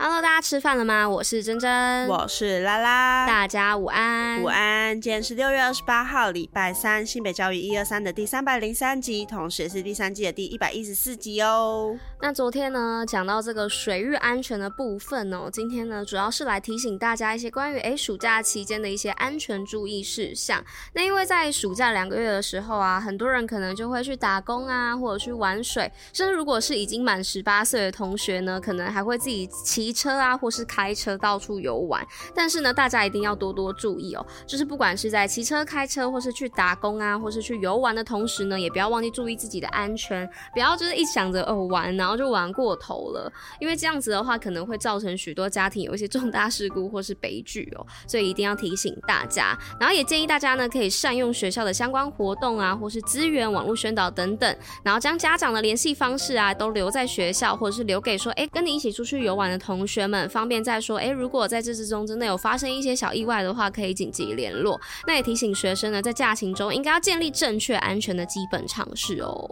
Hello，大家吃饭了吗？我是珍珍，我是拉拉，大家午安，午安。今天是六月二十八号，礼拜三，新北教育一二三的第三百零三集，同时也是第三季的第一百一十四集哦。那昨天呢，讲到这个水域安全的部分哦，今天呢，主要是来提醒大家一些关于诶暑假期间的一些安全注意事项。那因为在暑假两个月的时候啊，很多人可能就会去打工啊，或者去玩水，甚至如果是已经满十八岁的同学呢，可能还会自己骑。骑车啊，或是开车到处游玩，但是呢，大家一定要多多注意哦。就是不管是在骑车、开车，或是去打工啊，或是去游玩的同时呢，也不要忘记注意自己的安全，不要就是一想着哦玩，然后就玩过头了，因为这样子的话可能会造成许多家庭有一些重大事故或是悲剧哦。所以一定要提醒大家，然后也建议大家呢可以善用学校的相关活动啊，或是资源、网络宣导等等，然后将家长的联系方式啊都留在学校，或者是留给说哎跟你一起出去游玩的同。同学们方便再说，诶，如果在这之中真的有发生一些小意外的话，可以紧急联络。那也提醒学生呢，在假期中应该要建立正确安全的基本常识哦。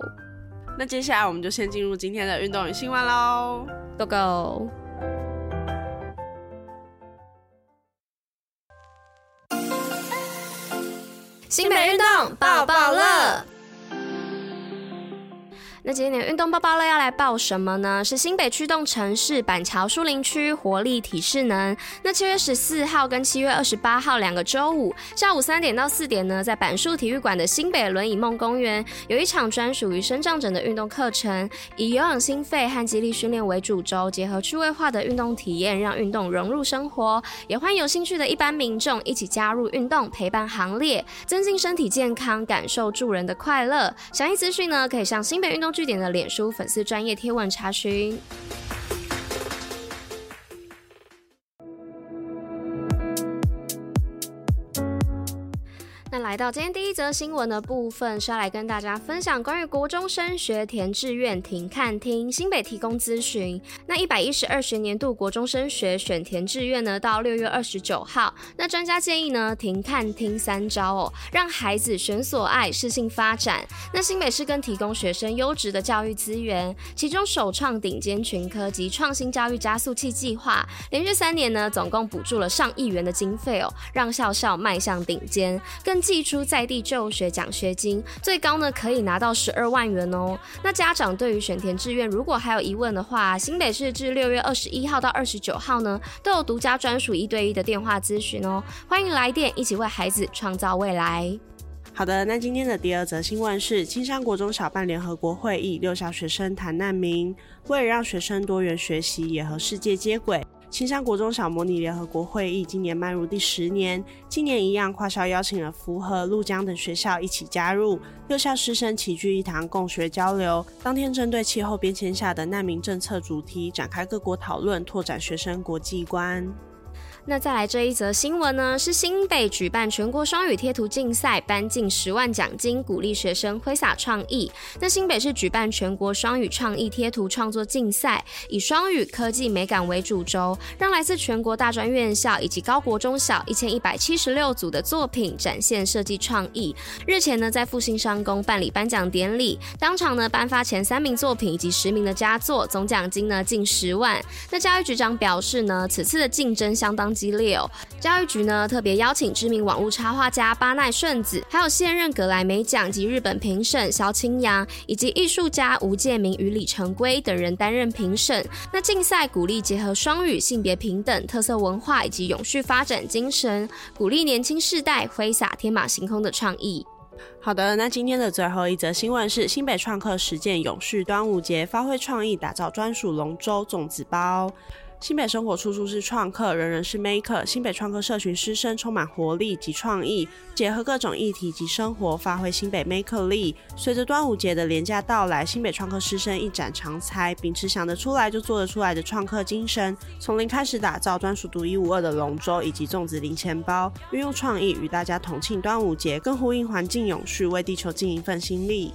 那接下来我们就先进入今天的运动与新闻喽，Go Go！新北运动抱抱乐。那今天的运动报报乐要来报什么呢？是新北驱动城市板桥树林区活力体适能。那七月十四号跟七月二十八号两个周五下午三点到四点呢，在板树体育馆的新北轮椅梦公园有一场专属于身障者的运动课程，以有氧心肺和肌力训练为主轴，结合趣味化的运动体验，让运动融入生活。也欢迎有兴趣的一般民众一起加入运动陪伴行列，增进身体健康，感受助人的快乐。详细资讯呢，可以上新北运动据点的脸书粉丝专业贴问查询。那来到今天第一则新闻的部分，是要来跟大家分享关于国中升学填志愿停看听，新北提供咨询。那一百一十二学年度国中升学选填志愿呢，到六月二十九号。那专家建议呢，停看听三招哦，让孩子选所爱，适性发展。那新北市更提供学生优质的教育资源，其中首创顶尖群科及创新教育加速器计划，连续三年呢，总共补助了上亿元的经费哦，让校校迈向顶尖，更寄出在地就学奖学金，最高呢可以拿到十二万元哦。那家长对于选填志愿如果还有疑问的话，新北市至六月二十一号到二十九号呢都有独家专属一对一的电话咨询哦，欢迎来电，一起为孩子创造未来。好的，那今天的第二则新闻是青山国中小办联合国会议，六小学生谈难民，为了让学生多元学习也和世界接轨。青山国中小模拟联合国会议今年迈入第十年，今年一样跨校邀请了福和、陆江等学校一起加入，六校师生齐聚一堂共学交流。当天针对气候变迁下的难民政策主题展开各国讨论，拓展学生国际观。那再来这一则新闻呢，是新北举办全国双语贴图竞赛，颁近十万奖金，鼓励学生挥洒创意。那新北市举办全国双语创意贴图创作竞赛，以双语科技美感为主轴，让来自全国大专院校以及高国中小一千一百七十六组的作品展现设计创意。日前呢，在复兴商工办理颁奖典礼，当场呢颁发前三名作品以及十名的佳作，总奖金呢近十万。那教育局长表示呢，此次的竞争相当激烈哦，教育局呢特别邀请知名网络插画家巴奈顺子，还有现任格莱美奖及日本评审萧清扬，以及艺术家吴建明与李成圭等人担任评审。那竞赛鼓励结合双语、性别平等、特色文化以及永续发展精神，鼓励年轻世代挥洒天马行空的创意。好的，那今天的最后一则新闻是新北创客实践永续端午节，发挥创意打造专属龙舟粽子包。新北生活处处是创客，人人是 maker。新北创客社群师生充满活力及创意，结合各种议题及生活，发挥新北 maker 力。随着端午节的连假到来，新北创客师生一展长才，秉持想得出来就做得出来的创客精神，从零开始打造专属独一无二的龙舟以及粽子零钱包，运用创意与大家同庆端午节，更呼应环境永续，为地球尽一份心力。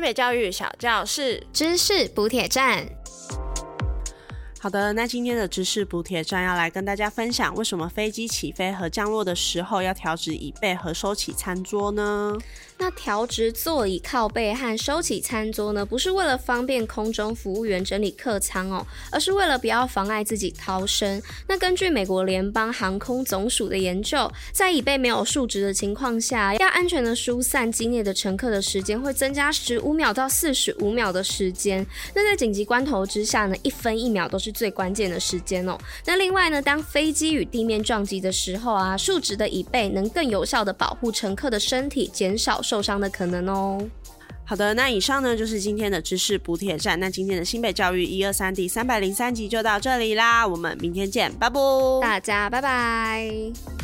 新北教育小教室知识补铁站。好的，那今天的知识补铁站要来跟大家分享，为什么飞机起飞和降落的时候要调直椅背和收起餐桌呢？那调直座椅靠背和收起餐桌呢，不是为了方便空中服务员整理客舱哦，而是为了不要妨碍自己逃生。那根据美国联邦航空总署的研究，在椅背没有竖直的情况下，要安全的疏散机内的乘客的时间会增加十五秒到四十五秒的时间。那在紧急关头之下呢，一分一秒都是最关键的时间哦。那另外呢，当飞机与地面撞击的时候啊，竖直的椅背能更有效的保护乘客的身体，减少受伤的可能哦。好的，那以上呢就是今天的知识补铁站。那今天的新北教育一二三第三百零三集就到这里啦，我们明天见，拜拜，大家拜拜。